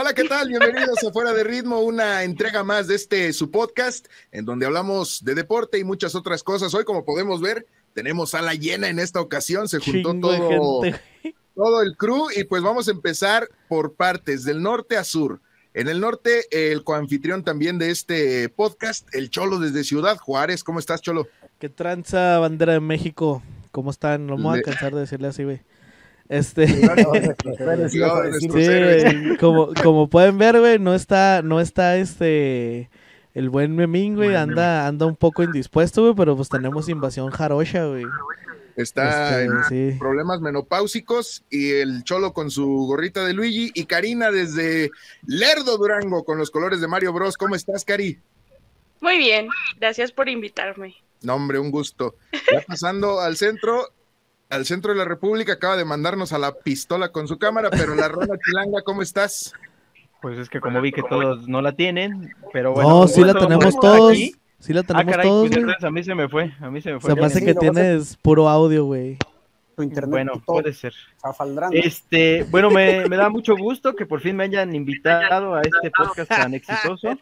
Hola, ¿qué tal? Bienvenidos a Fuera de Ritmo, una entrega más de este su podcast, en donde hablamos de deporte y muchas otras cosas. Hoy, como podemos ver, tenemos a la llena en esta ocasión, se juntó todo, todo el crew y pues vamos a empezar por partes, del norte a sur. En el norte, el coanfitrión también de este podcast, el Cholo desde Ciudad Juárez. ¿Cómo estás, Cholo? ¿Qué tranza, bandera de México? ¿Cómo están? No me voy a cansar de decirle así, güey. Este. sí, como, como pueden ver, güey, no está, no está este. El buen Memín, güey, anda, anda un poco indispuesto, güey, pero pues tenemos invasión jarocha, güey. Está este, en problemas menopáusicos y el Cholo con su gorrita de Luigi y Karina desde Lerdo Durango con los colores de Mario Bros. ¿Cómo estás, Cari? Muy bien, gracias por invitarme. No, hombre, un gusto. Ya pasando al centro, al centro de la República, acaba de mandarnos a la pistola con su cámara, pero la Ronda Chilanga, ¿cómo estás? Pues es que como vi que todos no la tienen, pero bueno. No, sí la tenemos todos. Sí la tenemos ah, todos, pues, a mí se me fue, a mí se me fue. Se me hace que tienes puro audio, güey. Tu internet bueno, puede ser. Este, bueno, me, me, da mucho gusto que por fin me hayan invitado a este podcast tan exitoso.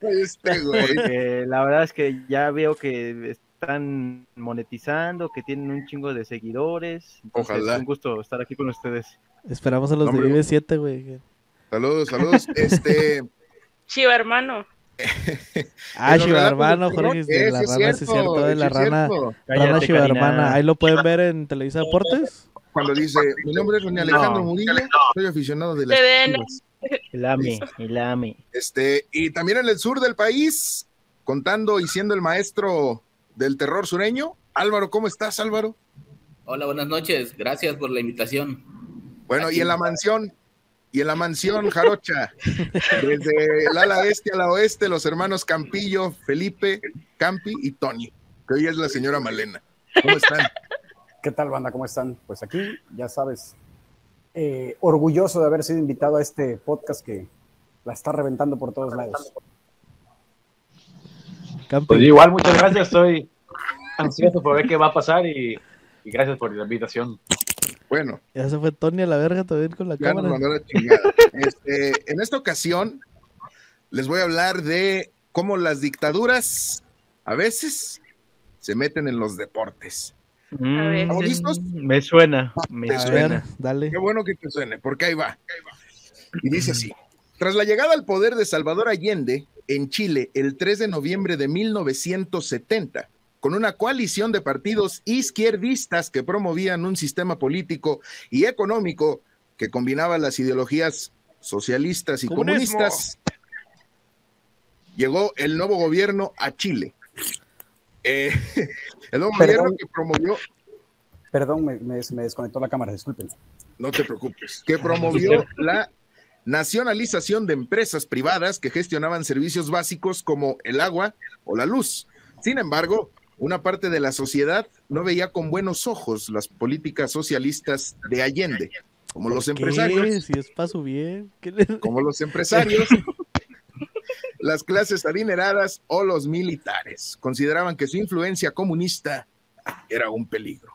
este, Porque la verdad es que ya veo que están monetizando, que tienen un chingo de seguidores. Ojalá. Es un gusto estar aquí con ustedes. Esperamos a los de Vive 7, güey. Saludos, saludos. Este. Chiva hermano. ah, Chiva hermano, Jorge, de la rana, sí es cierto, de la rana, rana Chiva hermana. Ahí lo pueden ver en Televisa Deportes. Cuando dice, mi nombre es Doña Alejandro Murillo, soy aficionado de las El AME, el AME. Este, y también en el sur del país, contando y siendo el maestro del terror sureño. Álvaro, ¿cómo estás, Álvaro? Hola, buenas noches. Gracias por la invitación. Bueno, y en la mansión, y en la mansión Jarocha, desde el ala este a la oeste, los hermanos Campillo, Felipe, Campi y Tony, que hoy es la señora Malena. ¿Cómo están? ¿Qué tal, banda? ¿Cómo están? Pues aquí, ya sabes, eh, orgulloso de haber sido invitado a este podcast que la está reventando por todos lados. Pues igual, muchas gracias. Estoy ansioso por ver qué va a pasar y, gracias por la invitación. Bueno. Ya se fue Tony a la verga también con la cámara. Este, en esta ocasión les voy a hablar de cómo las dictaduras a veces se meten en los deportes. Mm, ¿Estamos listos? Me suena, me suena. dale. Qué bueno que te suene, porque ahí va. Y dice así: Tras la llegada al poder de Salvador Allende, en Chile el 3 de noviembre de 1970, con una coalición de partidos izquierdistas que promovían un sistema político y económico que combinaba las ideologías socialistas y comunistas. Llegó el nuevo gobierno a Chile. Eh, el nuevo gobierno que promovió. Perdón, me, me desconectó la cámara, disculpen. No te preocupes. Que promovió la nacionalización de empresas privadas que gestionaban servicios básicos como el agua o la luz. Sin embargo, una parte de la sociedad no veía con buenos ojos las políticas socialistas de Allende, como los empresarios. Si es paso bien. Como los empresarios, las clases adineradas o los militares consideraban que su influencia comunista era un peligro.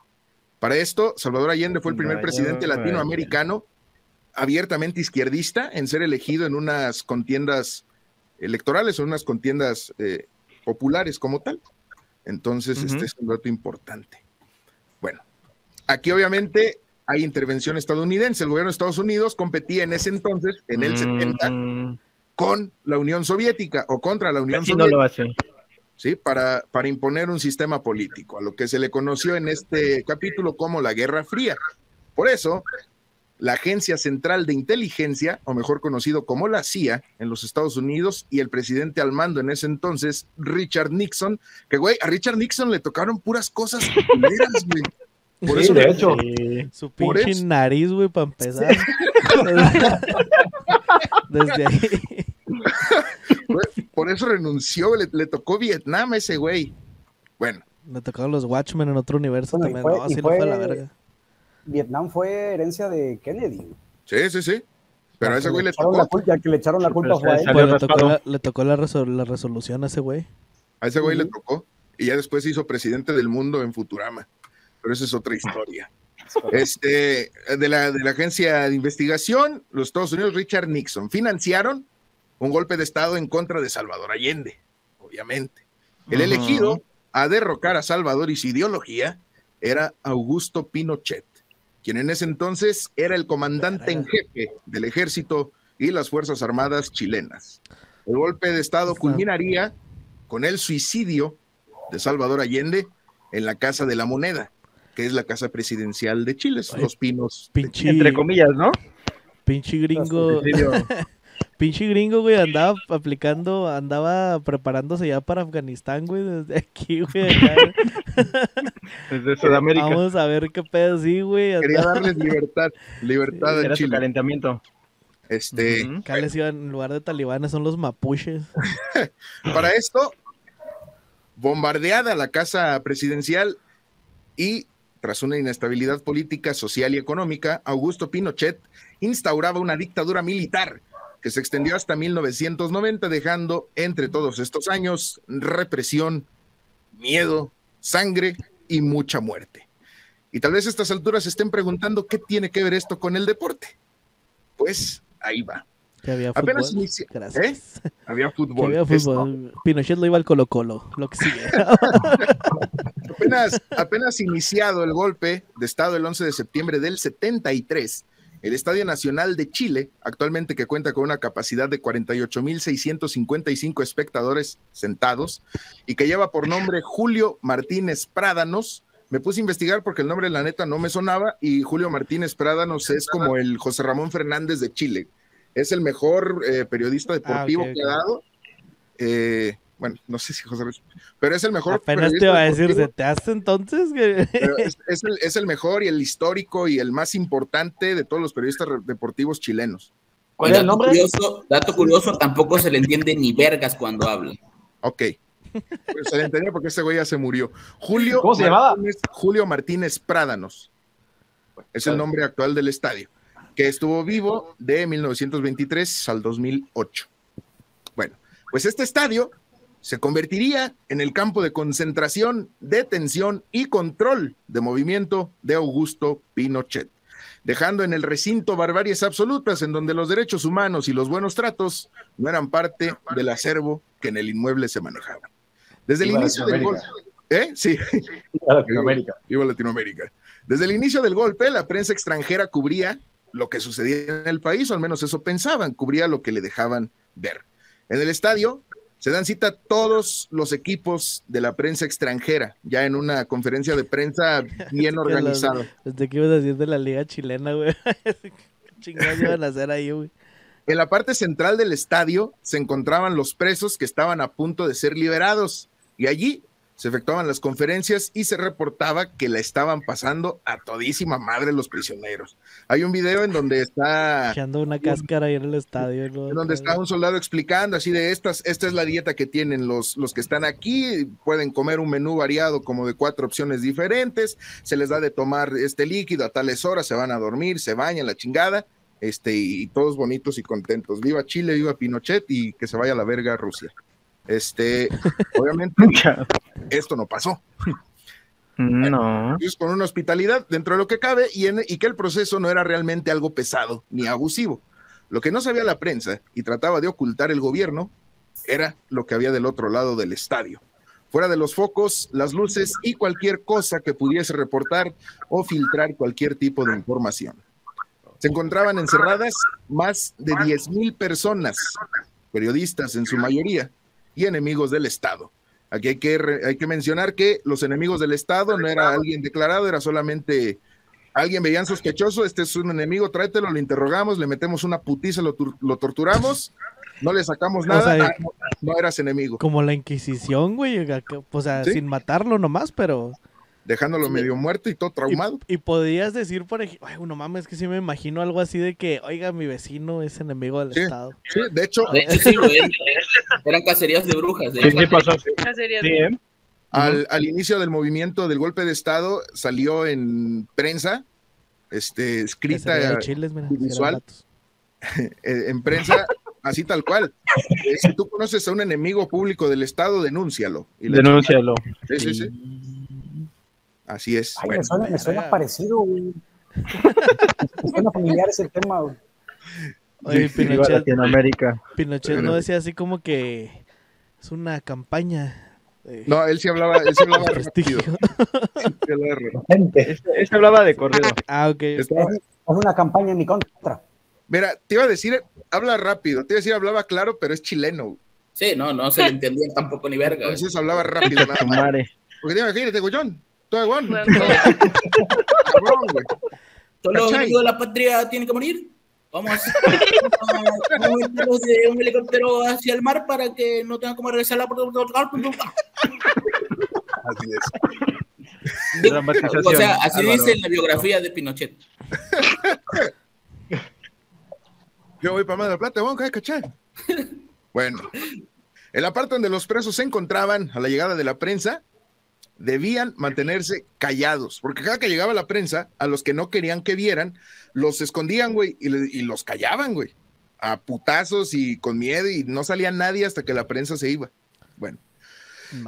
Para esto, Salvador Allende fue el primer presidente latinoamericano abiertamente izquierdista en ser elegido en unas contiendas electorales o unas contiendas eh, populares como tal. Entonces, este es un dato importante. Bueno, aquí obviamente hay intervención estadounidense. El gobierno de Estados Unidos competía en ese entonces, en el 70, mm. con la Unión Soviética o contra la Unión Soviética. ¿sí? Para, para imponer un sistema político, a lo que se le conoció en este capítulo como la Guerra Fría. Por eso, la Agencia Central de Inteligencia, o mejor conocido como la CIA, en los Estados Unidos, y el presidente al mando en ese entonces, Richard Nixon, que güey, a Richard Nixon le tocaron puras cosas güey. Por eso, de hecho, su pinche nariz, güey, para empezar. Desde ahí. Por eso renunció, le, le tocó Vietnam a ese güey. Bueno, Me tocaron los Watchmen en otro universo Bueno, también. fue- no, y sí le fue- fue a la verga. Vietnam fue herencia de Kennedy. sí, sí, sí. Pero a ese güey le echaron tocó. la culpa, ya que le echaron la culpa fue a él. le tocó, la, le tocó la, resol- la resolución a ese güey. A ese güey le tocó. Y ya después se hizo presidente del mundo en Futurama. Pero esa es otra historia. Este, de la, de la agencia de investigación, los Estados Unidos, Richard Nixon, financiaron un golpe de Estado en contra de Salvador Allende, obviamente. El elegido a derrocar a Salvador y su ideología era Augusto Pinochet, quien en ese entonces era el comandante en jefe del ejército y las Fuerzas Armadas chilenas. El golpe de Estado culminaría con el suicidio de Salvador Allende en la Casa de la Moneda, que es la casa presidencial de Chile, Ay, los pinos. Pinche, Entre comillas, ¿no? pinche gringo. Pinche gringo, güey, andaba aplicando, andaba preparándose ya para Afganistán, güey, desde aquí, güey. acá. Desde Sudamérica. Vamos a ver qué pedo, sí, güey. Quería darles libertad, libertad en Era su Chile. calentamiento. Este, Ujú. Acá les iban, en lugar de talibanes, son los mapuches. Para esto, bombardeada la casa presidencial y tras una inestabilidad política, social y económica, Augusto Pinochet instauraba una dictadura militar que se extendió hasta 1990, dejando entre todos estos años represión, miedo, sangre y mucha muerte. Y tal vez a estas alturas se estén preguntando qué tiene que ver esto con el deporte. Pues ahí va. Que había Apenas fútbol. inicia- Gracias. Había Que fútbol. había Esto- fútbol. Pinochet lo iba al Colo Colo, lo que sigue. Apenas, apenas iniciado el golpe de Estado el 11 de septiembre del 73, el Estadio Nacional de Chile, actualmente que cuenta con una capacidad de 48.655 espectadores sentados y que lleva por nombre Julio Martínez Prádanos, me puse a investigar porque el nombre la neta no me sonaba y Julio Martínez Prádanos es como el José Ramón Fernández de Chile. Es el mejor eh, periodista deportivo Ah, que ha dado. Eh, bueno, no sé si José Ramón, pero es el mejor. Apenas te iba a decir. ¿se te hace entonces? es, es el, es el mejor y el histórico y el más importante de todos los periodistas deportivos chilenos. ¿Cuál es el dato nombre? Curioso, dato curioso, tampoco se le entiende ni vergas cuando habla. Ok. Pues se le entendía porque ese güey ya se murió. Julio ¿Cómo se llamaba? Julio Martínez Prádanos. Es el nombre actual del estadio, que estuvo vivo de 1923 al 2008. Bueno, pues este estadio se convertiría en el campo de concentración, detención y control de movimiento de Augusto Pinochet, dejando en el recinto barbaries absolutas en donde los derechos humanos y los buenos tratos no eran parte del acervo que en el inmueble se manejaba. Desde el inicio del golpe. ¿eh? Sí, Latinoamérica. Latinoamérica. Desde el inicio del golpe, la prensa extranjera cubría lo que sucedía en el país, o al menos eso pensaban, cubría lo que le dejaban ver. En el estadio se dan cita todos los equipos de la prensa extranjera, ya en una conferencia de prensa bien organizada. Desde que ibas a decir de la liga chilena, güey. ¿Qué chingados iban a hacer ahí, güey? En la parte central del estadio se encontraban los presos que estaban a punto de ser liberados y allí se efectuaban las conferencias y se reportaba que la estaban pasando a todísima madre los prisioneros. Hay un video en donde está Echando una cáscara ahí en el estadio. ¿no? en donde está un soldado explicando así de estas, esta es la dieta que tienen los, los que están aquí, pueden comer un menú variado como de cuatro opciones diferentes, se les da de tomar este líquido a tales horas, se van a dormir, se bañan la chingada, este, y todos bonitos y contentos. Viva Chile, viva Pinochet y que se vaya a la verga Rusia. Este, obviamente esto no pasó. No. Entonces, con una hospitalidad dentro de lo que cabe y, en- y que el proceso no era realmente algo pesado ni abusivo. Lo que no sabía la prensa y trataba de ocultar el gobierno era lo que había del otro lado del estadio. Fuera de los focos, las luces y cualquier cosa que pudiese reportar o filtrar cualquier tipo de información. Se encontraban encerradas más de 10 mil personas, periodistas en su mayoría, y enemigos del Estado. Aquí hay que, re- hay que mencionar que los enemigos del Estado no era alguien declarado, era solamente alguien veían sospechoso, este es un enemigo, tráetelo, lo interrogamos, le metemos una putiza, lo, lo torturamos, no le sacamos O nada, sea, ah, no, no eras enemigo. Como la Inquisición, güey. O sea, Sí. sin matarlo nomás, pero. Dejándolo Sí. medio muerto y todo traumado. Y podrías decir, por ejemplo, ay, no mames, que sí me imagino algo así de que, oiga, mi vecino es enemigo del Sí. Estado. Sí, de hecho, De hecho, sí, güey. Eran cacerías de brujas. De Sí, pasó. ¿eh? al, al inicio del movimiento del golpe de Estado salió en prensa, este, escrita chiles, mira, visual. eh, en prensa, así tal cual. Eh, si tú conoces a un enemigo público del Estado, denúncialo. Y Denúncialo. Sí, sí, sí. Así es. Ay, Bueno, me suena, me suena parecido, güey. Me suena familiar ese tema, güey. Oye, Pinochet, Latinoamérica. Pinochet no decía así como que es una campaña de no, él sí hablaba, él sí hablaba prestigio. rápido. Sí hablaba de corrido. Ah, ok. Estaba- Es una campaña en mi contra. Mira, te iba a decir, habla rápido, te iba a decir, hablaba claro, pero es chileno. Sí, no, no se le entendían tampoco ni verga. Entonces hablaba rápido nada más. Porque te imagínate, Goyón, todo guón. Bueno. Enemigos de la patria tienen que morir. Vamos a, vamos a de un helicóptero hacia el mar para que no tengan como regresar a la Así es. O sea, así Álvaro. dice en la biografía de Pinochet. Yo voy para Mar del Plata, vamos a cachar. Bueno, en la parte donde los presos se encontraban a la llegada de la prensa, debían mantenerse callados, porque cada que llegaba la prensa, a los que no querían que vieran, los escondían, güey, y, los callaban, güey, a putazos y con miedo, y no salía nadie hasta que la prensa se iba. Bueno,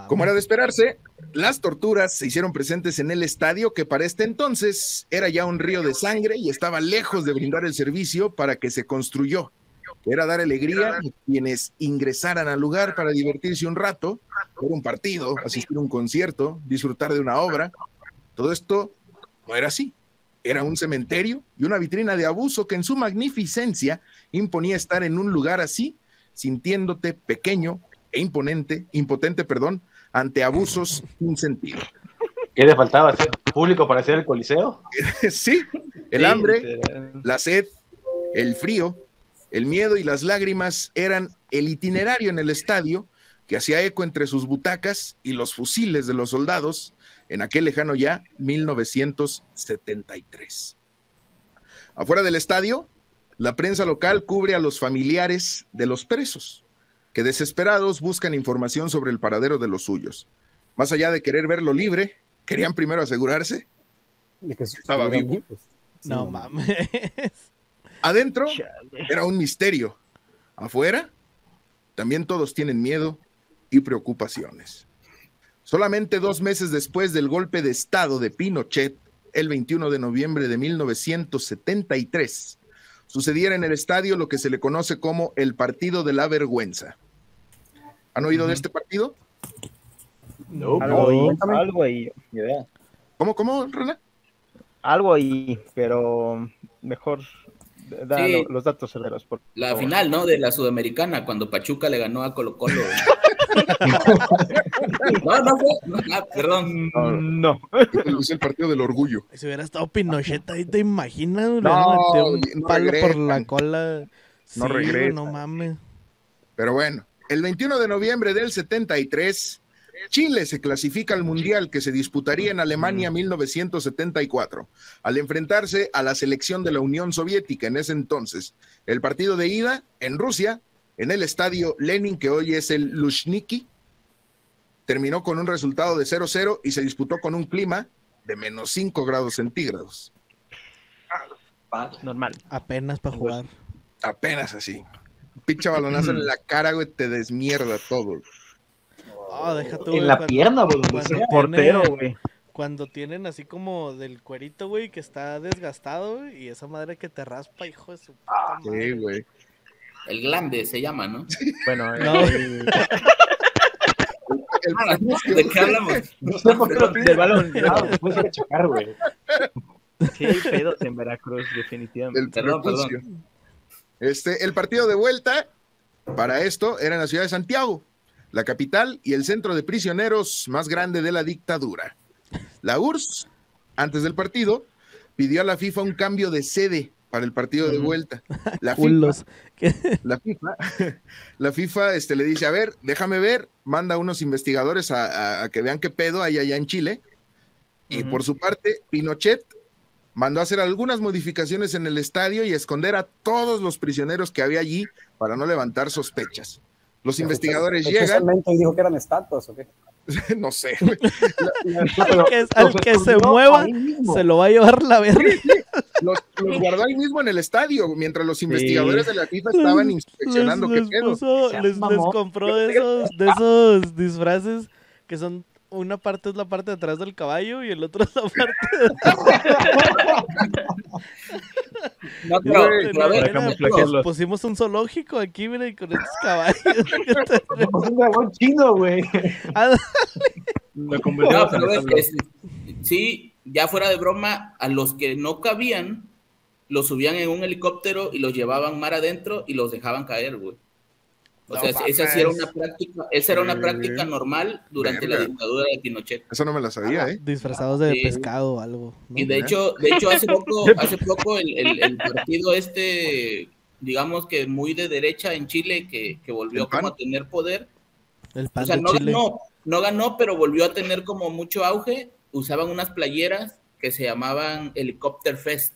como era de esperarse, las torturas se hicieron presentes en el estadio, que para este entonces era ya un río de sangre y estaba lejos de brindar el servicio para que se construyó. Era dar alegría a quienes ingresaran al lugar para divertirse un rato, ver un partido, asistir a un concierto, disfrutar de una obra. Todo esto no era así. Era un cementerio y una vitrina de abuso que en su magnificencia imponía estar en un lugar así, sintiéndote pequeño e imponente, impotente, perdón, ante abusos sin sentido. ¿Qué le faltaba hacer público para hacer el coliseo? sí, el Sí, hambre, literal. la sed, el frío, el miedo y las lágrimas eran el itinerario en el estadio que hacía eco entre sus butacas y los fusiles de los soldados en aquel lejano ya 1973. Afuera del estadio, la prensa local cubre a los familiares de los presos, que desesperados buscan información sobre el paradero de los suyos. Más allá de querer verlo libre, querían primero asegurarse De que Estaba vivo. No mames. Adentro. Era un misterio. Afuera, también todos tienen miedo y preocupaciones. Solamente dos meses después del golpe de Estado de Pinochet, el 21 de noviembre de 1973, sucediera en el estadio lo que se le conoce como el Partido de la Vergüenza. ¿Han oído de este partido? No, Algo ahí, algo ahí. ¿Cómo, cómo, Rana? algo ahí, pero mejor da Sí. lo- los datos por La favor. final, ¿no? De la Sudamericana, cuando Pachuca le ganó a Colo Colo. no, no fue. no, ah, perdón. No, Es el Partido del Orgullo. Si hubiera estado Pinochet ahí, ¿te imaginas? No, metido un no palo por la cola. Sí, güey, regresan. no mames. Pero bueno, el 21 de noviembre del 73, Chile se clasifica al Mundial que se disputaría en Alemania 1974, al enfrentarse a la selección de la Unión Soviética en ese entonces. El partido de ida en Rusia, en el estadio Lenin, que hoy es el Lushniki, terminó con un resultado de 0-0 y se disputó con un clima de menos 5 grados centígrados. normal. Apenas para jugar. Apenas así. Pinche balonazo en la cara, güey, te desmierda todo. Oh, deja tú, En la cuando- pierna, güey, Portero, güey. Cuando tienen así como del cuerito, güey, que está desgastado, y esa madre que te raspa, hijo de su puta madre. Sí, güey. El glande se llama, ¿no? Bueno, No. el- El- Ah, ¿De qué hablamos? No sé por qué lo del balón. Ah, puedes ir a checar, güey. Sí, hay pedos en Veracruz, el definitivamente. Perdón, prepucio. Este, el partido de vuelta para esto era en la ciudad de Santiago, la capital y el centro de prisioneros más grande de la dictadura. La URSS, antes del partido, pidió a la FIFA un cambio de sede para el partido de vuelta. La FIFA, la FIFA, la FIFA este, le dice, a ver, déjame ver, manda unos investigadores a, a- a que vean qué pedo hay allá en Chile. Y por su parte, Pinochet mandó a hacer algunas modificaciones en el estadio y esconder a todos los prisioneros que había allí para no levantar sospechas. Los investigadores llegan. y dijo que eran estatuas o qué? no sé. al que, se mueva se lo va a llevar la verga. Los, guardó ahí mismo en el estadio mientras los investigadores de la FIFA estaban inspeccionando les, qué les, les, compró de esos, de esos disfraces que son una parte es la parte de atrás del caballo y el otro es la parte de No, pero, pusimos un zoológico aquí, mira, con estos caballos. un dragón chino, güey. Ah, no, pero es sí, ya fuera de broma, a los que no cabían, los subían en un helicóptero y los llevaban mar adentro y los dejaban caer, güey. O sea, esa sí era una práctica, esa era una práctica normal durante la dictadura de Pinochet. Eso no me la sabía, ¿eh? Disfrazados de pescado o algo. Y de hecho, de hecho hace poco, hace poco el, el, partido este, digamos que muy de derecha en Chile, que, que volvió como a tener poder. El pan o sea, no ganó, no ganó, pero volvió a tener como mucho auge. Usaban unas playeras que se llamaban Helicopter Fest.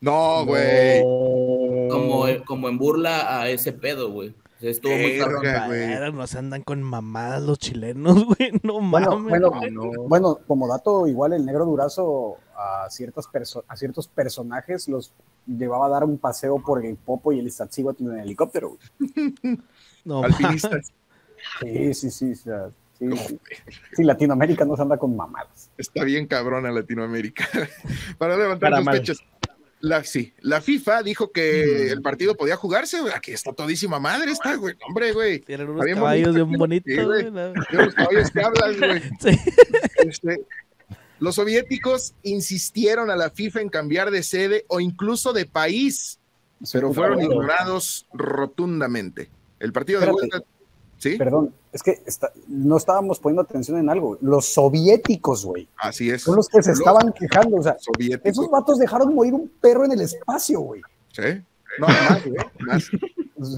No, güey. Como, como en burla a ese pedo, güey. Estuvo muy cabrón. No se andan con mamadas los chilenos, güey. No bueno, mames. Bueno, bueno, como dato, igual el negro durazo a, ciertas a ciertos personajes los llevaba a dar un paseo por el Popo y el Iztaccíhuatl en el helicóptero. Güey. No, Alpinistas. Sí, sí, sí. sí, sí, Latinoamérica no se anda con mamadas. Está bien cabrona Latinoamérica. Para levantar los pechos. La, sí, la FIFA dijo que mm. el partido podía jugarse, Aquí está todísima madre, está, güey. Hombre, güey. Tienen unos caballos bien bonitos, güey. Tienen caballos que hablan, güey. Este, los soviéticos insistieron a la FIFA en cambiar de sede o incluso de país, pero fueron ignorados rotundamente. El partido de vuelta Perdón, es que no estábamos poniendo atención en algo. Los soviéticos, güey. Así es. Son los que se estaban quejando. O sea, esos vatos dejaron morir un perro en el espacio, güey. Sí. No, más, güey.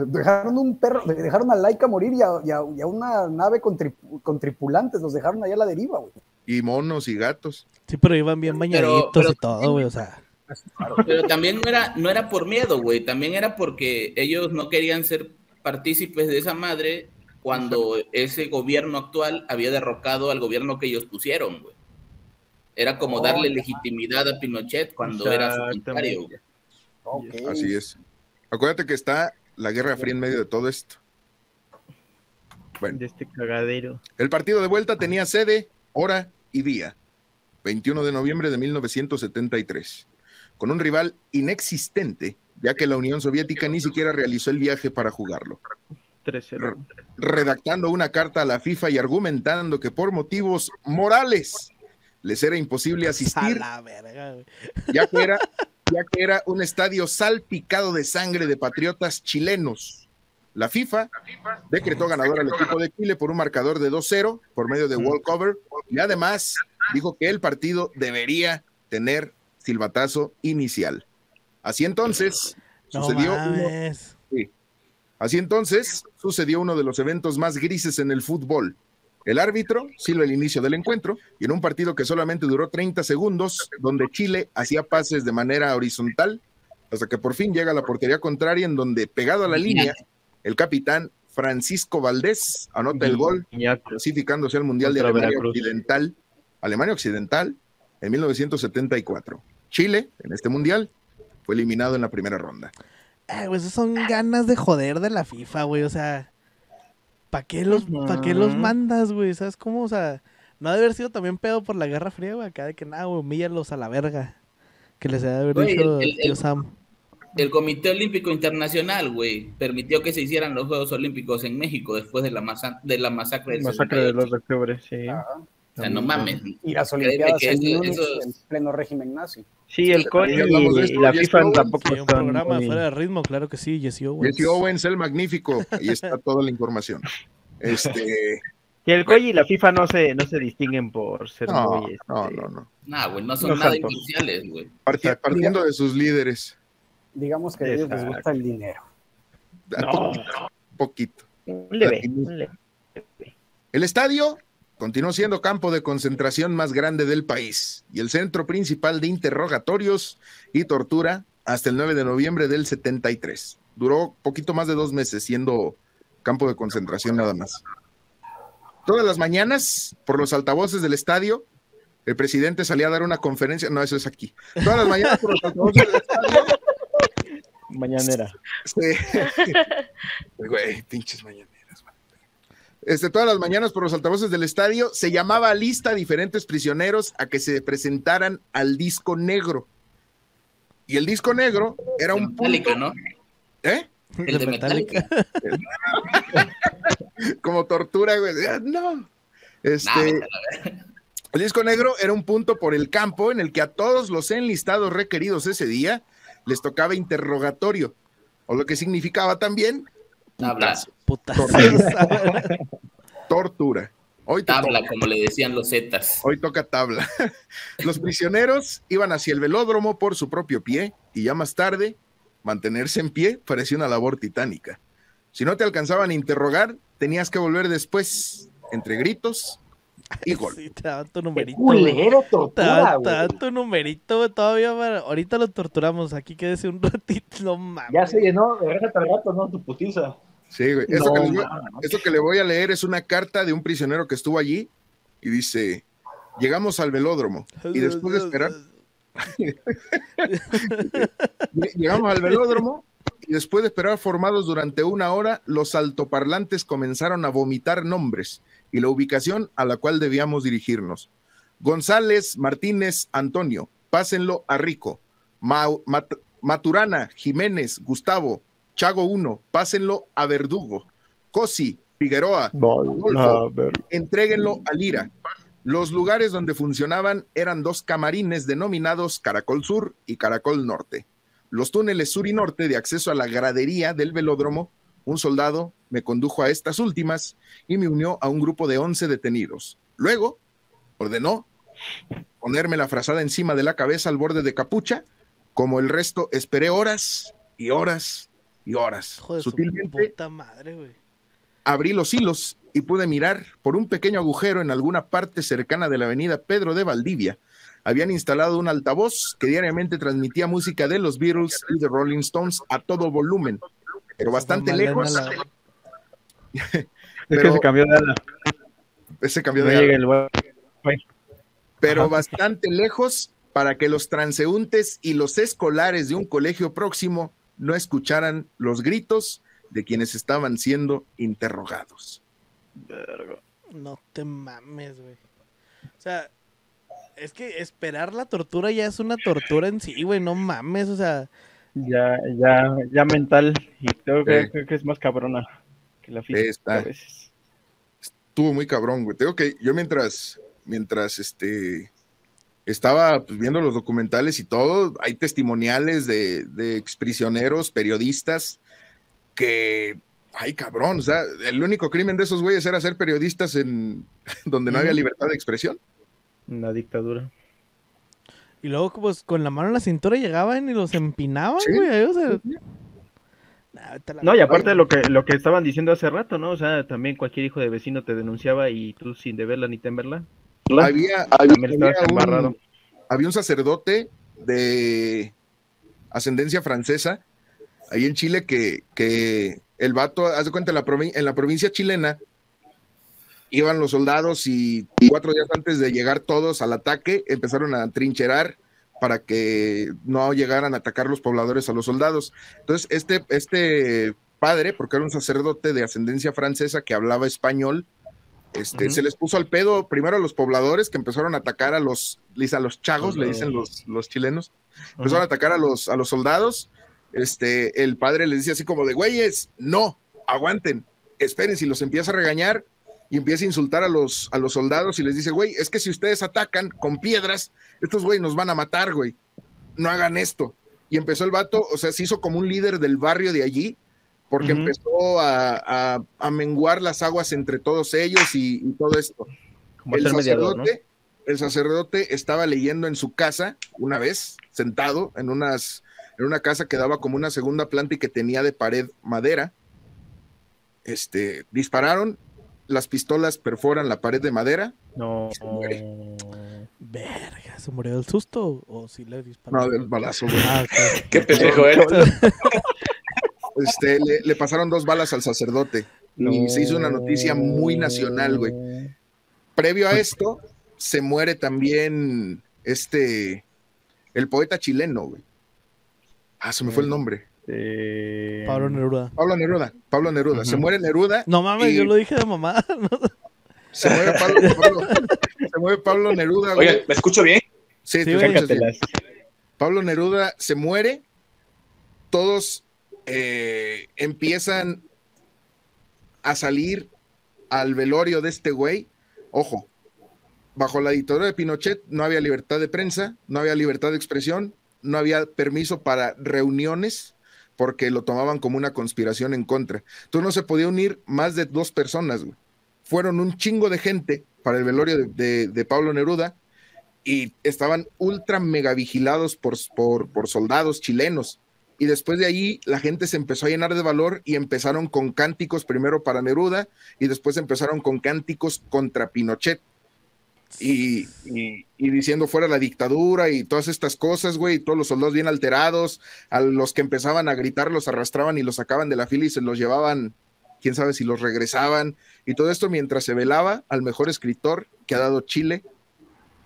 Dejaron un perro, dejaron a Laika morir y a, una nave con, tripulantes, los dejaron allá a la deriva, güey. Y monos y gatos. Sí, pero iban bien bañaditos y todo, güey, o sea. Pero también no era, no era por miedo, güey, también era porque ellos no querían ser partícipes de esa madre cuando ese gobierno actual había derrocado al gobierno que ellos pusieron, güey. Era como darle legitimidad a Pinochet cuando era secretario, Así es. Acuérdate que está la Guerra Fría en medio de todo esto. Bueno. De este cagadero. El partido de vuelta tenía sede, hora y día. 21 de noviembre de 1973. Con un rival inexistente, ya que la Unión Soviética ni siquiera realizó el viaje para jugarlo redactando una carta a la FIFA y argumentando que por motivos morales les era imposible asistir, ya, que era, ya que era un estadio salpicado de sangre de patriotas chilenos. La FIFA decretó ganador al equipo de Chile por un marcador de 2-0 por medio de wall cover y además dijo que el partido debería tener silbatazo inicial. Así entonces sucedió Así entonces, sucedió uno de los eventos más grises en el fútbol. El árbitro silba el inicio del encuentro y en un partido que solamente duró 30 segundos, donde Chile hacía pases de manera horizontal, hasta que por fin llega a la portería contraria, en donde, pegado a la línea, el capitán Francisco Valdés anota el gol, clasificándose al Mundial de Alemania Occidental, Alemania Occidental, en 1974. Chile, en este Mundial, fue eliminado en la primera ronda. Ay, güey, esas son ganas de joder de la FIFA, güey. O sea, ¿para qué los, qué los mandas, güey? ¿Sabes cómo? O sea, no debe haber sido también pedo por la Guerra Fría, güey. Acá de que nada, güey, humíllalos a la verga. Que les haya haber dicho el, tío Sam. El Comité Olímpico Internacional, güey, permitió que se hicieran los Juegos Olímpicos en México después de la, masa de la masacre del Masacre de los octubre, sí. O sea, no mames. Y las Olimpiadas en, en pleno régimen nazi. Sí, el COI y, la FIFA tampoco un programa fuera de ritmo, claro que sí, Jesse Owens. Jesse Owens, el magnífico. Ahí está toda la información. Este... Y el COI y la FIFA no se, no se distinguen por ser no, muy... No, este, no, no. Nah, güey, no son nada imparciales, güey. partiendo de sus líderes. Digamos que a ellos les gusta el dinero. No. Un poquito. Un leve, un leve. El estadio continuó siendo campo de concentración más grande del país y el centro principal de interrogatorios y tortura hasta el 9 de noviembre del 73. Duró poquito más de dos meses siendo campo de concentración nada más. Todas las mañanas, por los altavoces del estadio, el presidente salía a dar una conferencia. No, eso es aquí. Todas las mañanas por los altavoces del estadio. Mañanera. Sí. Güey, pinches mañaneras. Este, todas las mañanas por los altavoces del estadio se llamaba lista a diferentes prisioneros a que se presentaran al disco negro. Y el disco negro era un punto... ¿no? ¿Eh? El de Metallica. Como tortura, güey. No. Este, el disco negro era un punto por el campo en el que a todos los enlistados requeridos ese día les tocaba interrogatorio, o lo que significaba también Tortura. Hoy tabla, como le decían los Zetas. Hoy toca tabla. Los prisioneros iban hacia el velódromo por su propio pie y ya más tarde mantenerse en pie parecía una labor titánica. Si no te alcanzaban a interrogar, tenías que volver después entre gritos y golpes. Sí, te daban tu numerito. Culero, tortura, Te daban tu numerito, todavía. Ahorita lo torturamos. Aquí quédese un ratito, no mames. Ya se llenó, déjate al gato, no, tu putiza. Sí, güey. Eso, que le voy a leer es una carta de un prisionero que estuvo allí y dice: Llegamos al velódromo y después de esperar. Llegamos al velódromo y después de esperar formados durante una hora, los altoparlantes comenzaron a vomitar nombres y la ubicación a la cual debíamos dirigirnos. González, Martínez, Antonio, pásenlo a Rico. Maturana, Jiménez, Gustavo, Chago 1, pásenlo a Verdugo. Cosi, Figueroa, entréguenlo a Lira. Los lugares donde funcionaban eran dos camarines denominados Caracol Sur y Caracol Norte. Los túneles sur y norte de acceso a la gradería del velódromo, un soldado me condujo a estas últimas y me unió a un grupo de 11 detenidos. Luego ordenó ponerme la frazada encima de la cabeza al borde de capucha. Como el resto, esperé horas y horas y horas. Sutilmente abrí los hilos y pude mirar por un pequeño agujero en alguna parte cercana de la avenida Pedro de Valdivia. Habían instalado un altavoz que diariamente transmitía música de los Beatles y de Rolling Stones a todo volumen, pero bastante lejos. pero, se cambió de ala. Ese cambió de Pero bastante lejos para que los transeúntes y los escolares de un colegio próximo no escucharan los gritos de quienes estaban siendo interrogados. No te mames, güey. O sea, es que esperar la tortura ya es una tortura en sí, güey, no mames, o sea. Ya, ya, ya mental, y creo que, que es más cabrona que la física a veces. Estuvo muy cabrón, güey. Tengo que, yo mientras, mientras este estaba pues, viendo los documentales y todo, hay testimoniales de, de exprisioneros, periodistas, que, ay cabrón, o sea, el único crimen de esos güeyes era ser periodistas en donde no había libertad de expresión. Una dictadura. Y luego, pues, con la mano en la cintura llegaban y los empinaban, güey. O sea... No, y aparte de lo que, lo que estaban diciendo hace rato, ¿no? O sea, también cualquier hijo de vecino te denunciaba y tú sin deberla ni temerla, había, había, un, sacerdote de ascendencia francesa ahí en Chile que, que el vato, haz de cuenta, en la, en la provincia chilena iban los soldados y cuatro días antes de llegar todos al ataque empezaron a trincherar para que no llegaran a atacar los pobladores a los soldados. Entonces, este, este padre, porque era un sacerdote de ascendencia francesa que hablaba español, este, Se les puso al pedo primero a los pobladores que empezaron a atacar a los, a los chagos, le dicen los, los chilenos, empezaron a atacar a los, a los soldados. Este, el padre les dice así como de güeyes, no, aguanten, esperen, si los empieza a regañar y empieza a insultar a los, a los soldados y les dice, güey, es que si ustedes atacan con piedras, estos güey nos van a matar, güey, no hagan esto. Y empezó el vato, o sea, se hizo como un líder del barrio de allí porque empezó a, menguar las aguas entre todos ellos y, todo esto. el, sacerdote, el sacerdote estaba leyendo en su casa una vez, sentado en, unas, en una casa que daba como una segunda planta y que tenía de pared madera. Este, dispararon, las pistolas perforan la pared de madera. No. Se muere. Verga, ¿se murió del susto o si le disparó? No, del balazo, güey. Ah. Qué pendejo eres. Este, le, le pasaron dos balas al sacerdote. Y se hizo una noticia muy nacional, güey. Previo a esto, se muere también este, el poeta chileno, güey. Ah, se me fue el nombre. Eh, Pablo Neruda. Pablo Neruda. Pablo Neruda. Se muere Neruda. No mames, y yo lo dije de mamá. Se muere Pablo, Pablo- se muere Pablo Neruda, güey. Oye, ¿me escucho bien? Sí, Sí, te bien. Pablo Neruda se muere, todos eh, empiezan a salir al velorio de este güey. Ojo, bajo la dictadura de Pinochet no había libertad de prensa, no había libertad de expresión, no había permiso para reuniones porque lo tomaban como una conspiración en contra. Entonces no se podía unir más de dos personas. güey. Fueron un chingo de gente para el velorio de, de- Pablo Neruda y estaban ultra mega vigilados por, por soldados chilenos. Y después de ahí la gente se empezó a llenar de valor y empezaron con cánticos primero para Neruda y después empezaron con cánticos contra Pinochet. Y, y- diciendo fuera la dictadura y todas estas cosas, güey, y todos los soldados bien alterados, a los que empezaban a gritar los arrastraban y los sacaban de la fila y se los llevaban, quién sabe si los regresaban, y todo esto mientras se velaba al mejor escritor que ha dado Chile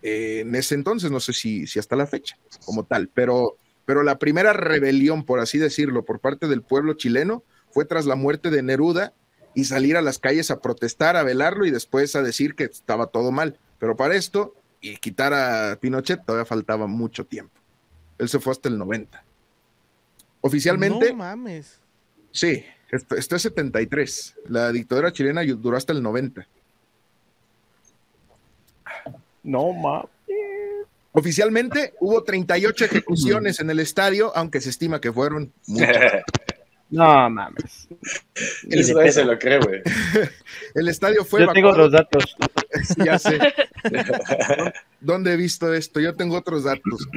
eh, en ese entonces, no sé si, si hasta la fecha como tal, pero, pero la primera rebelión, por así decirlo, por parte del pueblo chileno fue tras la muerte de Neruda y salir a las calles a protestar, a velarlo y después a decir que estaba todo mal. Pero para esto y quitar a Pinochet todavía faltaba mucho tiempo. Él se fue hasta el 90. Oficialmente, No mames. sí, esto, esto es 73. La dictadura chilena duró hasta el 90. No, ma. Oficialmente hubo 38 ejecuciones en el estadio, aunque se estima que fueron muchas. No mames. Ni Eso nadie se lo cree, güey. El estadio fue Yo tengo los datos. Ya sé. ¿Dónde he visto esto? Yo tengo otros datos.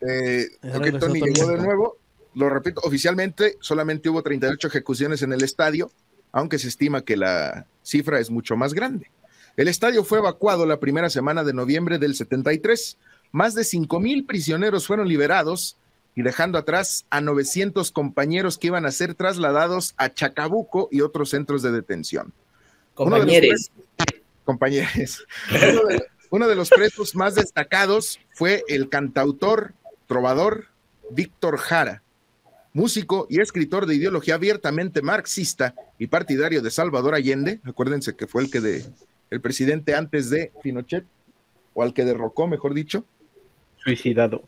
Este, Tony Tony. llegó de nuevo. Lo repito, oficialmente solamente hubo 38 ejecuciones en el estadio, aunque se estima que la cifra es mucho más grande. El estadio fue evacuado la primera semana de noviembre del 73. Más de 5 mil prisioneros fueron liberados y dejando atrás a 900 compañeros que iban a ser trasladados a Chacabuco y otros centros de detención de Compañeros. compañeros. Uno de, uno de los presos más destacados fue el cantautor, trovador Víctor Jara, músico y escritor de ideología abiertamente marxista y partidario de Salvador Allende. Acuérdense que fue el que de el presidente antes de Pinochet, o al que derrocó, mejor dicho, Suicidado.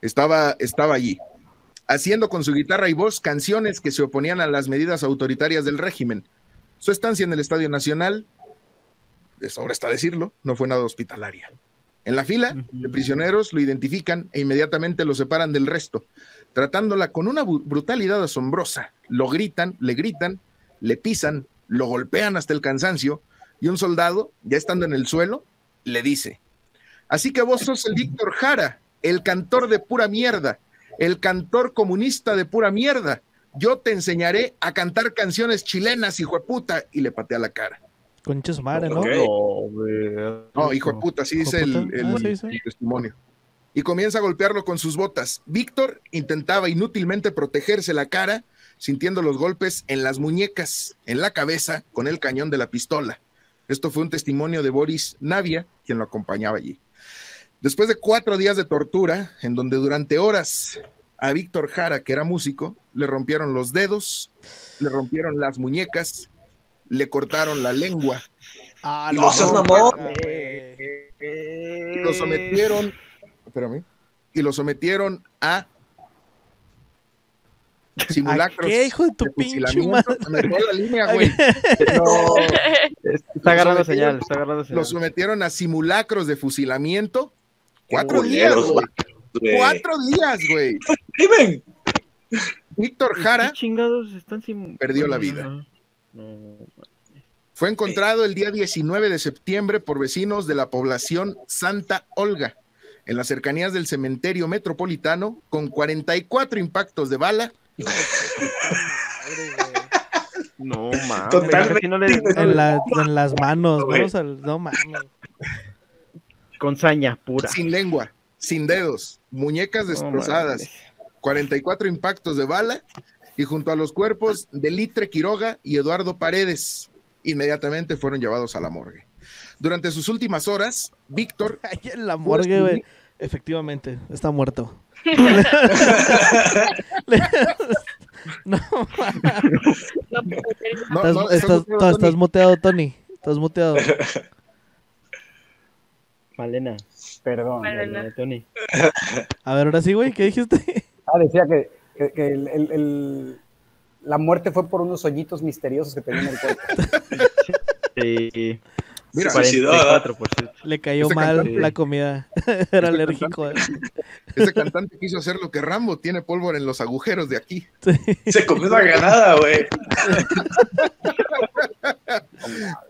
estaba, estaba allí, haciendo con su guitarra y voz canciones que se oponían a las medidas autoritarias del régimen. Su estancia en el Estadio Nacional, de sobra está decirlo, no fue nada hospitalaria. En la fila de prisioneros lo identifican e inmediatamente lo separan del resto, tratándola con una brutalidad asombrosa. Lo gritan, le gritan, le pisan, lo golpean hasta el cansancio y un soldado, ya estando en el suelo, le dice, así que vos sos el Víctor Jara, el cantor de pura mierda, el cantor comunista de pura mierda. Yo te enseñaré a cantar canciones chilenas, hijo de puta, y le patea la cara. Concha su madre, ¿no? No, hijo de puta, así ¿Hijo dice el, el- Ah, sí, sí. el testimonio. Y comienza a golpearlo con sus botas. Víctor intentaba inútilmente protegerse la cara, sintiendo los golpes en las muñecas, en la cabeza, con el cañón de la pistola. Esto fue un testimonio de Boris Navia, quien lo acompañaba allí. Después de cuatro días de tortura, en donde durante horas a Víctor Jara, que era músico, le rompieron los dedos, le rompieron las muñecas, le cortaron la lengua, Ah, Y no, lo seas mamón. güey. y lo sometieron, espérame, y lo sometieron a simulacros. ¿A qué, hijo de tu de pinche fusilamiento. madre? Me la línea, güey. No, está agarrando Lo sometieron- señal, está agarrando Lo señal. sometieron a simulacros de fusilamiento. Cuatro días, güey. Cuatro días, güey. Víctor Jara ¿Qué chingados están sin... Perdió la vida. No, fue encontrado el día 19 de septiembre por vecinos de la población Santa Olga, en las cercanías del cementerio metropolitano, con 44 impactos de bala No mames. Totalmente. No le... en, la, en, las manos, ¿no? no mames. Con saña pura. Sin lengua, sin dedos, muñecas destrozadas, 44 impactos de bala y junto a los cuerpos de Litre Quiroga y Eduardo Paredes, inmediatamente fueron llevados a la morgue. Durante sus últimas horas, Víctor... en la morgue, güey. Efectivamente, está muerto. No, no, estás, estás, muteado, Tony. Estás muteado. Malena. Perdón. Tony. A ver, ahora sí, güey, ¿qué dijiste? Ah, decía que, que, el, el, la muerte fue por unos hoyitos misteriosos que tenía en el cuerpo. Sí. Mira, 44, Le cayó este mal la comida. Era alérgico. Ese cantante quiso hacer lo que Rambo tiene pólvora en los agujeros de aquí. Se comió la ganada, güey.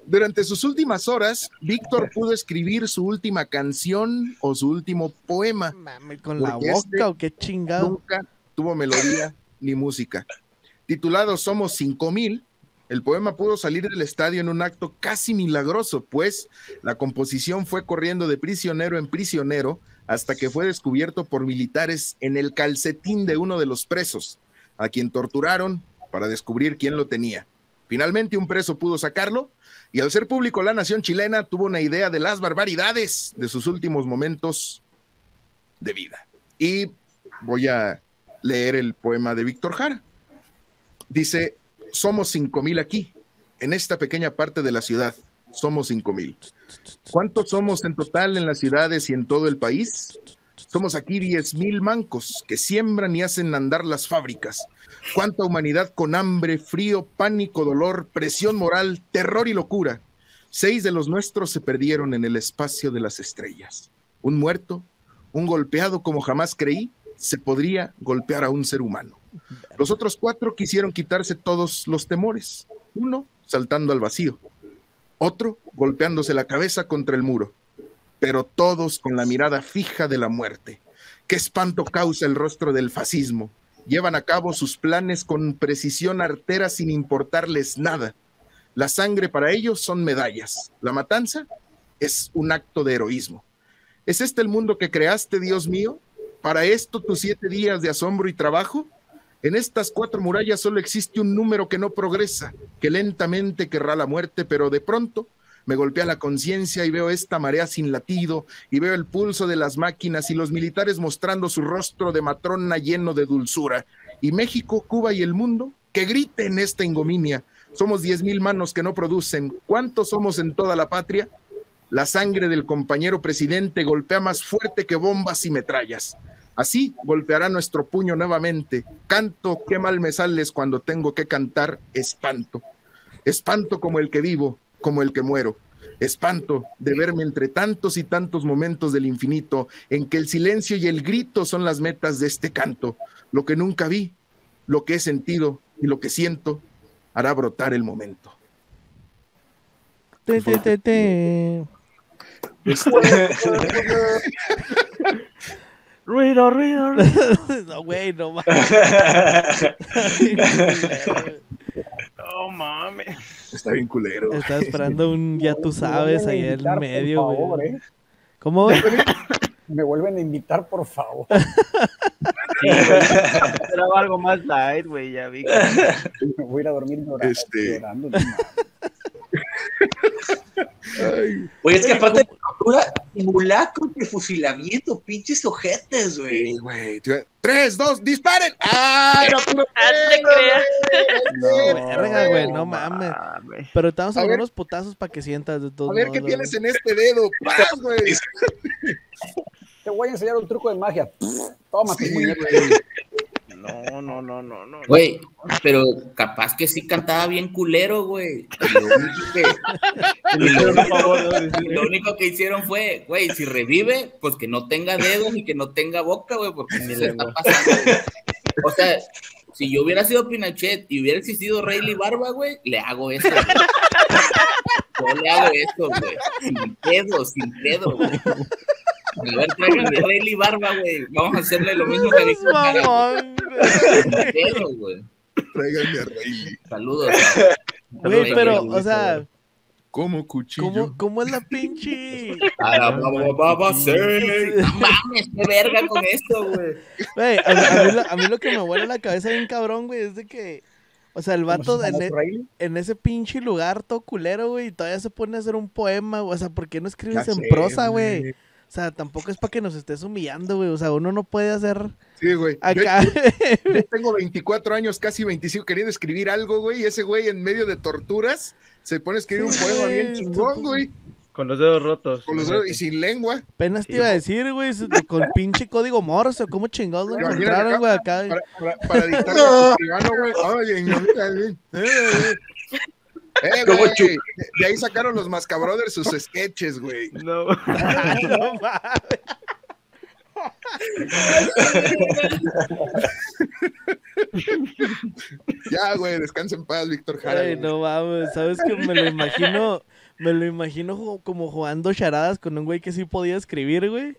Durante sus últimas horas, Víctor pudo escribir su última canción o su último poema. ¿Con la boca este o qué chingado? Nunca tuvo melodía ni música. Titulado Somos 5000, el poema pudo salir del estadio en un acto casi milagroso, pues la composición fue corriendo de prisionero en prisionero hasta que fue descubierto por militares en el calcetín de uno de los presos, a quien torturaron para descubrir quién lo tenía. Finalmente un preso pudo sacarlo y al ser público la nación chilena tuvo una idea de las barbaridades de sus últimos momentos de vida. Y voy a leer el poema de Víctor Jara. Dice, somos cinco mil aquí, en esta pequeña parte de la ciudad. Somos cinco mil. ¿Cuántos somos en total en las ciudades y en todo el país? Somos aquí diez mil mancos que siembran y hacen andar las fábricas. Cuánta humanidad con hambre, frío, pánico, dolor, presión moral, terror y locura. Seis de los nuestros se perdieron en el espacio de las estrellas. Un muerto, un golpeado como jamás creí, se podría golpear a un ser humano. Los otros cuatro quisieron quitarse todos los temores. Uno saltando al vacío, otro golpeándose la cabeza contra el muro, pero todos con la mirada fija de la muerte. Qué espanto causa el rostro del fascismo. Llevan a cabo sus planes con precisión artera sin importarles nada. La sangre para ellos son medallas. La matanza es un acto de heroísmo. ¿Es este el mundo que creaste, Dios mío? ¿Para esto tus siete días de asombro y trabajo? En estas cuatro murallas solo existe un número que no progresa, que lentamente querrá la muerte, pero de pronto me golpea la conciencia y veo esta marea sin latido y veo el pulso de las máquinas y los militares mostrando su rostro de matrona lleno de dulzura. Y México, Cuba y el mundo, que griten esta ingominia. Somos diez mil manos que no producen. ¿Cuántos somos en toda la patria? La sangre del compañero presidente golpea más fuerte que bombas y metrallas. Así golpeará nuestro puño nuevamente. Canto, qué mal me sales cuando tengo que cantar espanto. Espanto como el que vivo, como el que muero. Espanto de verme entre tantos y tantos momentos del infinito en que el silencio y el grito son las metas de este canto. Lo que nunca vi, lo que he sentido y lo que siento hará brotar el momento. Te, te, te, Ruido, ruido, no, güey, no mames. no mames. Está bien culero. Estaba esperando un ya tú sabes ahí en el medio, güey. ¿eh? ¿Cómo? Me vuelven a invitar, por favor. Esperaba algo más light, güey, ya vi. Me voy a ir a dormir llorando. Este... llorando Oye, es que aparte de tortura, simulacro de fusilamiento, pinches ojetes, güey. güey. Tres, dos, disparen. ¡Ah! No, no te creas. No, verga, güey, no mames. Pero estamos a unos putazos para que sientas de todo. A ver qué tienes en este dedo. ¡Paz, güey! Te voy a enseñar un truco de magia. Toma, sí, no, no, no, no, no. Güey, pero capaz que sí cantaba bien culero, güey. Lo único que, hicieron fue, güey, si revive, pues que no tenga dedos y que no tenga boca, güey, porque se le está pasando. O sea, si yo hubiera sido Pinochet y hubiera existido Rayleigh Barba, güey, le hago eso. Yo le hago eso, güey. Sin pedo, sin pedo, güey. A ver, tráiganme Rayleigh Barba, güey. Vamos a hacerle lo mismo que dijo. güey. Tráiganme a Rayleigh. Saludos. Güey, pero, o sea, Como cuchillo. ¿cómo, ¿cómo es la pinche? Va, sí. No mames, qué verga con esto, güey. Güey, a, mí- a lo, a mí lo que me vuela la cabeza bien cabrón, güey, es de que, o sea, el vato en, en ese pinche lugar todo culero, güey, y todavía se pone a hacer un poema, güey, o sea, ¿por qué no escribes Ya en sé, prosa, güey? O sea, tampoco es para que nos estés humillando, güey, o sea, uno no puede hacer Sí, güey. Acá. Yo tengo 24 años, casi 25, queriendo escribir algo, güey, y ese güey en medio de torturas se pone a escribir un Sí, poema bien chingón, güey, Con los dedos rotos. con los dedos y sin lengua. Apenas te iba a decir, güey, con pinche código Morse, ¿cómo chingados lo encontraron, güey, acá? Para, para, para tu escribano, güey. Ay, ñamita, güey. Eh, güey, de de ahí sacaron los Mascabrothers sus sketches, güey. No. No mames. Ya, güey, descansa en paz, Víctor Jara. Ay, no mames, ¿sabes que Me lo imagino, me lo imagino como jugando charadas con un güey que sí podía escribir, güey.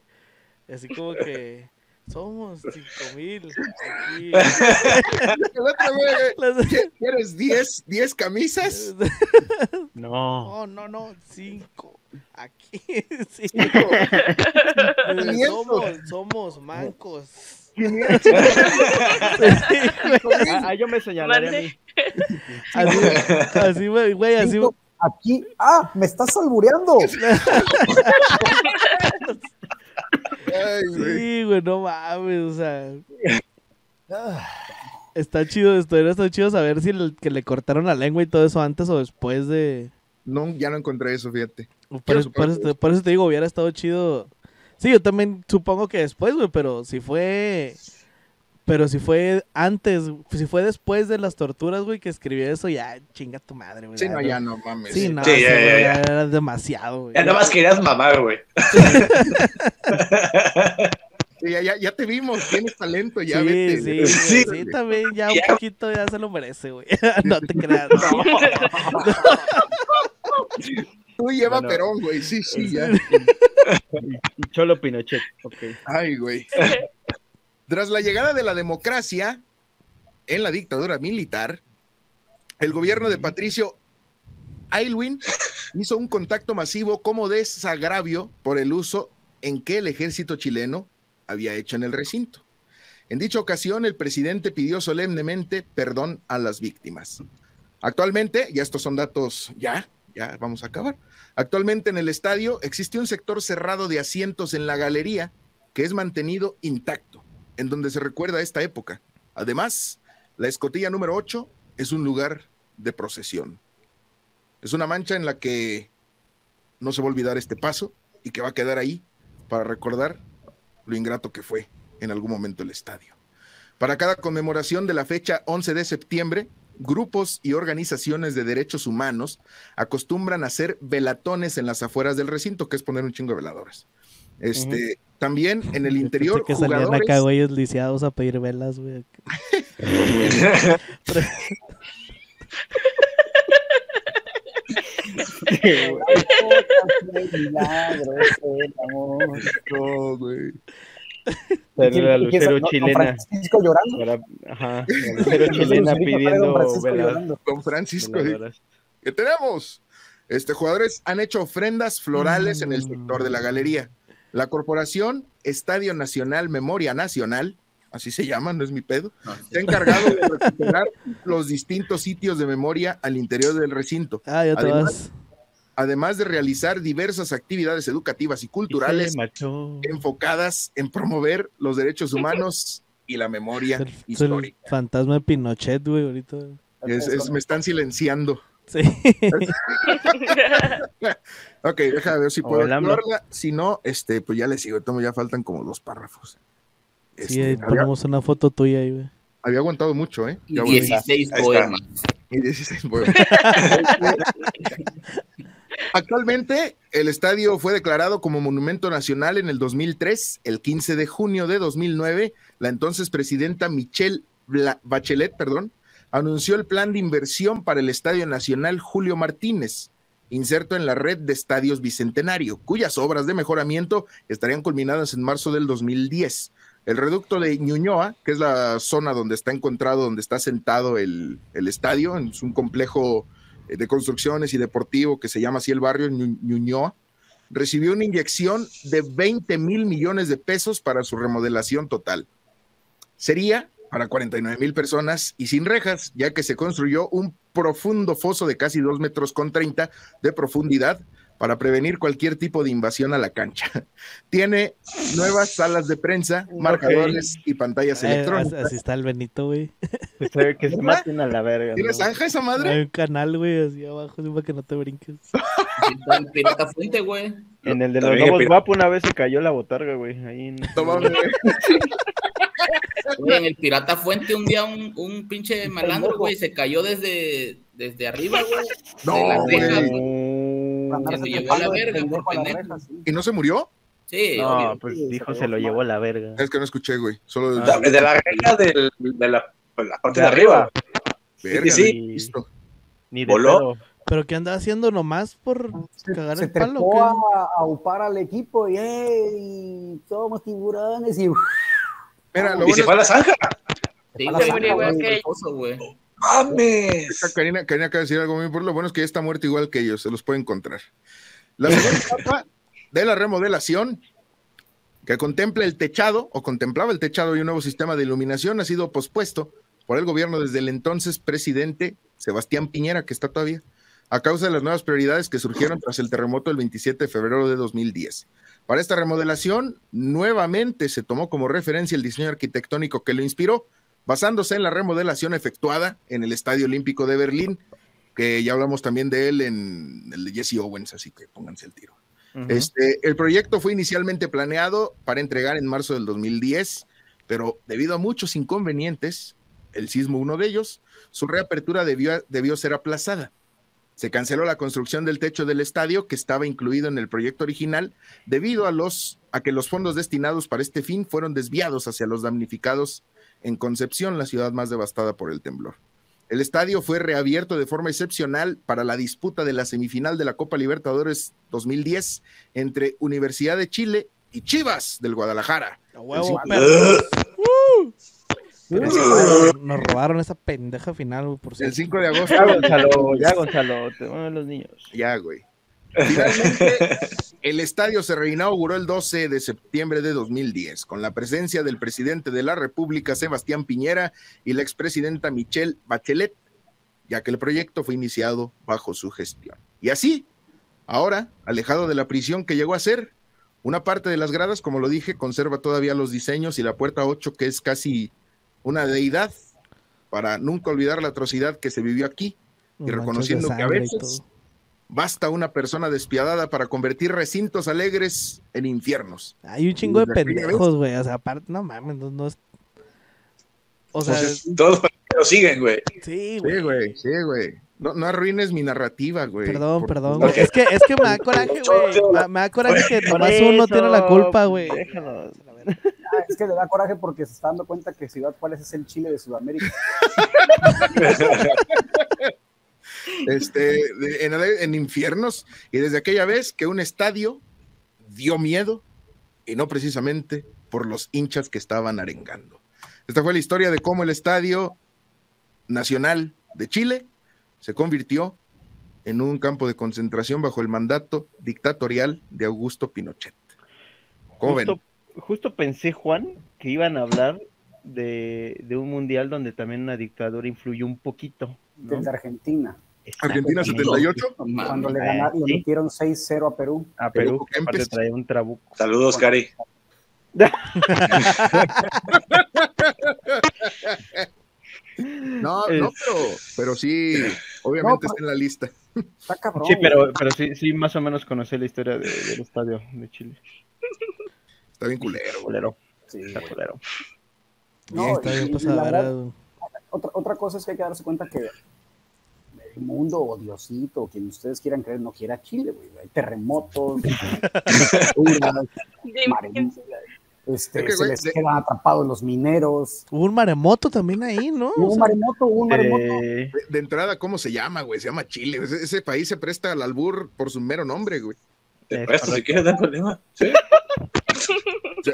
Así como que somos cinco mil. aquí. El otro, güey, Las- ¿qué- ¿Quieres 10, 10 camisas? No. No, no, no, cinco. Aquí, sí. Cinco. Eh, Somos, somos mancos. 500. Sí, güey. Ah, yo me señalaré a Mande. mí. Así, así, güey, así. Aquí, ah, me estás albureando. Ay, güey. Sí, güey, no mames, o sea. Está chido, esto está chido saber si el, que le cortaron la lengua y todo eso antes o después de. No, ya no encontré eso, fíjate. Por, por eso, te, por eso te digo, hubiera estado chido. Sí, yo también supongo que después, güey, pero si fue. Pero si fue antes, si fue después de las torturas, güey, que escribió eso, ya chinga tu madre, güey. Sí, no, ya no mames. Sí, no, Sí, sí, ya, ya, güey, ya. era demasiado, güey. Ya nada más querías mamar, güey. Sí, ya, ya, ya te vimos, tienes talento, ya sí, vete. sí, sí, Sí. sí, también ya un poquito ya se lo merece, güey. no te creas. Tú lleva Bueno. Perón, güey, sí, sí, ya. Cholo Pinochet. Ok. Ay, güey. Tras la llegada de la democracia en la dictadura militar, el gobierno de Patricio Aylwin hizo un contacto masivo como desagravio por el uso en que el ejército chileno había hecho en el recinto. En dicha ocasión, el presidente pidió solemnemente perdón a las víctimas. Actualmente, y estos son datos ya, ya vamos a acabar. Actualmente en el estadio existe un sector cerrado de asientos en la galería que es mantenido intacto, en donde se recuerda esta época. Además, la escotilla número 8 es un lugar de procesión. Es una mancha en la que no se va a olvidar este paso y que va a quedar ahí para recordar lo ingrato que fue en algún momento el estadio. Para cada conmemoración de la fecha 11 de septiembre, grupos y organizaciones de derechos humanos acostumbran a hacer velatones en las afueras del recinto, que es poner un chingo de veladoras. Este, También en el interior, que salían jugadores... acá, güeyes lisiados a pedir velas, güey. No, güey. Salió la ¿Quién- quién- lucero chilena. Francisco llorando. Para- ajá, la lucero chilena Don pidiendo Francisco llorando. Don Francisco, veladoras. ¿qué tenemos? Este, jugadores han hecho ofrendas florales en el sector de la galería. La corporación Estadio Nacional Memoria Nacional, así se llama, no es mi pedo, se ha encargado de recuperar los distintos sitios de memoria al interior del recinto, Ah, ya te Además, vas. además de realizar diversas actividades educativas y culturales enfocadas en promover los derechos humanos y la memoria Es el, es el histórica. fantasma de Pinochet, güey, ahorita. Es- es- me están silenciando. Sí. Ok, déjame ver si puedo actuarla. Si no, este, pues ya le sigo. Tomo, ya faltan como dos párrafos. Sí, Este, ahí había, ponemos una foto tuya ahí, güey. había aguantado mucho, ¿eh? Y Ya volví. 16 Ahí está. poemas. Y 16 poemas. Actualmente, el estadio fue declarado como Monumento Nacional en el 2003. El 15 de junio de 2009, la entonces presidenta Michelle Bla- Bachelet, perdón, anunció el plan de inversión para el Estadio Nacional Julio Martínez, inserto en la red de estadios Bicentenario, cuyas obras de mejoramiento estarían culminadas en marzo del 2010. El reducto de Ñuñoa, que es la zona donde está encontrado, donde está sentado el, estadio, es un complejo eh, de construcciones y deportivo que se llama así el barrio, Ñuñoa, recibió una inyección de 20 mil millones de pesos para su remodelación total. Sería para 49 mil personas y sin rejas, ya que se construyó un profundo foso de casi 2 metros con 30 de profundidad para prevenir cualquier tipo de invasión a la cancha. Tiene nuevas salas de prensa, marcadores y pantallas eh, electrónicas. Así está el Benito, güey. que se maten a la verga. ¿Tienes zanja esa madre? Hay un canal, güey, así abajo, para que no te brinques. el pirata fuente, güey. En el de los lobos guapo una vez se cayó la botarga, güey. Ahí en... en el Pirata Fuente un día un, un pinche malandro, güey, se cayó desde, desde arriba, güey. No, güey. Se llevó a la verga por pendejo. ¿Y no se murió? Sí, no, pues dijo se lo llevó a la verga. Es que no escuché, güey. Solo de, de la reja de la, pues, la parte de, arriba. Verga, sí, listo. Ni de Voló. ¿Pero qué anda haciendo nomás por cagar el palo? Se a, a upar al equipo y, hey, somos tiburones y... y se fue a la zanja. Sí, güey, güey. ¡Mames! Karina, Karina acaba de decir algo muy por lo bueno es que ya está muerto igual que ellos, se los puede encontrar. La segunda etapa de la remodelación, que contempla el techado o contemplaba el techado y un nuevo sistema de iluminación, ha sido pospuesto por el gobierno desde el entonces presidente Sebastián Piñera, que está todavía, a causa de las nuevas prioridades que surgieron tras el terremoto del 27 de febrero de 2010. Para esta remodelación, nuevamente se tomó como referencia el diseño arquitectónico que lo inspiró, basándose en la remodelación efectuada en el Estadio Olímpico de Berlín, que ya hablamos también de él en el de Jesse Owens, así que pónganse el tiro. este, el proyecto fue inicialmente planeado para entregar en marzo del 2010, pero debido a muchos inconvenientes, el sismo uno de ellos, su reapertura debió, debió ser aplazada. Se canceló la construcción del techo del estadio que estaba incluido en el proyecto original debido a, los, a que los fondos destinados para este fin fueron desviados hacia los damnificados en Concepción, la ciudad más devastada por el temblor. El estadio fue reabierto de forma excepcional para la disputa de la semifinal de la Copa Libertadores 2010 entre Universidad de Chile y Chivas del Guadalajara. Nos robaron esa pendeja final, por El 5 de agosto. Ya, Gonzalo, ya, Gonzalo, te van los niños. Ya, güey. Finalmente, el estadio se reinauguró el 12 de septiembre de 2010 con la presencia del presidente de la República, Sebastián Piñera, y la expresidenta Michelle Bachelet, ya que el proyecto fue iniciado bajo su gestión. Y así, ahora, alejado de la prisión que llegó a ser, una parte de las gradas, como lo dije, conserva todavía los diseños y la puerta 8, que es casi una deidad para nunca olvidar la atrocidad que se vivió aquí y reconociendo que a veces basta una persona despiadada para convertir recintos alegres en infiernos. Hay un chingo de pendejos, güey. O sea, aparte, no mames, no, es. O sea, todos lo siguen, güey. Sí, güey. Sí, güey, sí, güey. No, no, arruines mi narrativa, güey. Perdón, perdón. Es que, es que me da coraje, güey. Me, da coraje que nomás uno tiene la culpa, güey. Déjalo. Ah, es que le da coraje porque se está dando cuenta que Ciudad Juárez es el Chile de Sudamérica. este, en, infiernos, y desde aquella vez que un estadio dio miedo, y no precisamente por los hinchas que estaban arengando. Esta fue la historia de cómo el Estadio Nacional de Chile se convirtió en un campo de concentración bajo el mandato dictatorial de Augusto Pinochet. ¿Cómo justo pensé, Juan, que iban a hablar de, un mundial donde también una dictadura influyó un poquito. Desde Argentina. Argentina 78. Cuando le ganaron, le metieron 6-0 a Perú. A Perú, que traía un trabuco. Saludos, Cari. No, no, pero, pero sí, obviamente está en la lista. Está cabrón. Sí, pero, pero sí, sí, más o menos conocí la historia del estadio de Chile. Está bien culero. Culero. Sí, está culero. No, está bien pasado. Otra, otra cosa es que hay que darse cuenta que el mundo o Diosito, quien ustedes quieran creer, no quiera Chile, güey. Hay terremotos, este, se les quedan atrapados los mineros. Hubo un maremoto también ahí, ¿no? Hubo un maremoto, hubo un maremoto. Eh, de, entrada, ¿cómo se llama, güey? Se llama Chile. Ese, país se presta al albur por su mero nombre, güey. Te presto si quieres dar problema. ¿Sí?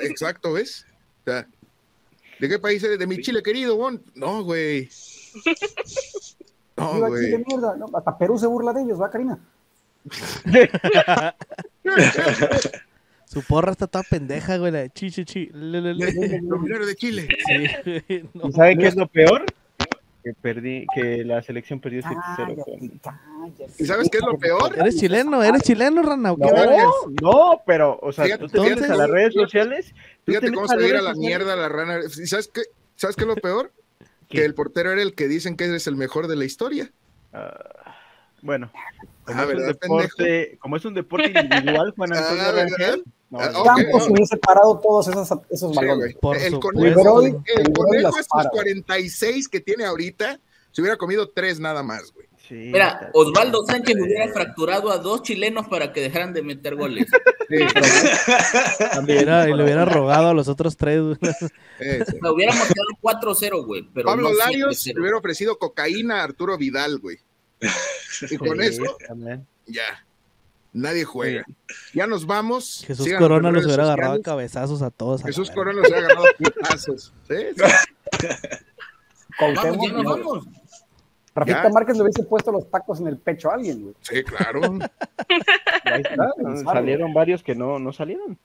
exacto, ¿ves? ¿De qué país eres? De mi Chile querido, Bon. No, güey. No, güey. No, hasta Perú se burla de ellos, ¿va, Karina? Su porra está toda pendeja, güey, la de chi, chi, chi. de Chile. Sí. ¿Y sabe qué es lo peor? Que perdí, que la selección perdió 7-0. ¿Y sabes qué es lo peor? Eres chileno, eres chileno, Rana. No, no, pero, o sea, tú te metes a las redes sociales. Fíjate cómo se a ir a la mierda la rana. ¿Sabes qué? ¿Sabes qué es lo peor? Que el portero era el que dicen que es el mejor de la historia. Uh, bueno, como, es un deporte, como es un deporte individual, Juan Antonio ah, Rangel. No, ah, okay, Campos no. hubiese parado todos esos, esos balones. Sí, el conejo, el, el conejo esos 46 que tiene ahorita, se hubiera comido tres nada más, güey. Sí, Mira, Osvaldo Sánchez hubiera fracturado a dos chilenos para que dejaran de meter goles. Sí, También era, y le hubiera rogado a los otros tres. Sí, sí. hubiéramos quedado 4-0, güey. Pablo no Larios le hubiera ofrecido cocaína a Arturo Vidal, güey. Y con eso, también. ya. Nadie juega. Ya nos vamos. Jesús Corona los hubiera agarrado a cabezazos a todos. Jesús a Corona los hubiera agarrado a putazos. ¿Sí? vamos, ya nos vamos. Rafita Márquez le hubiese puesto los tacos en el pecho a alguien, güey. Sí, claro. Ahí está, salieron varios que no, no salieron.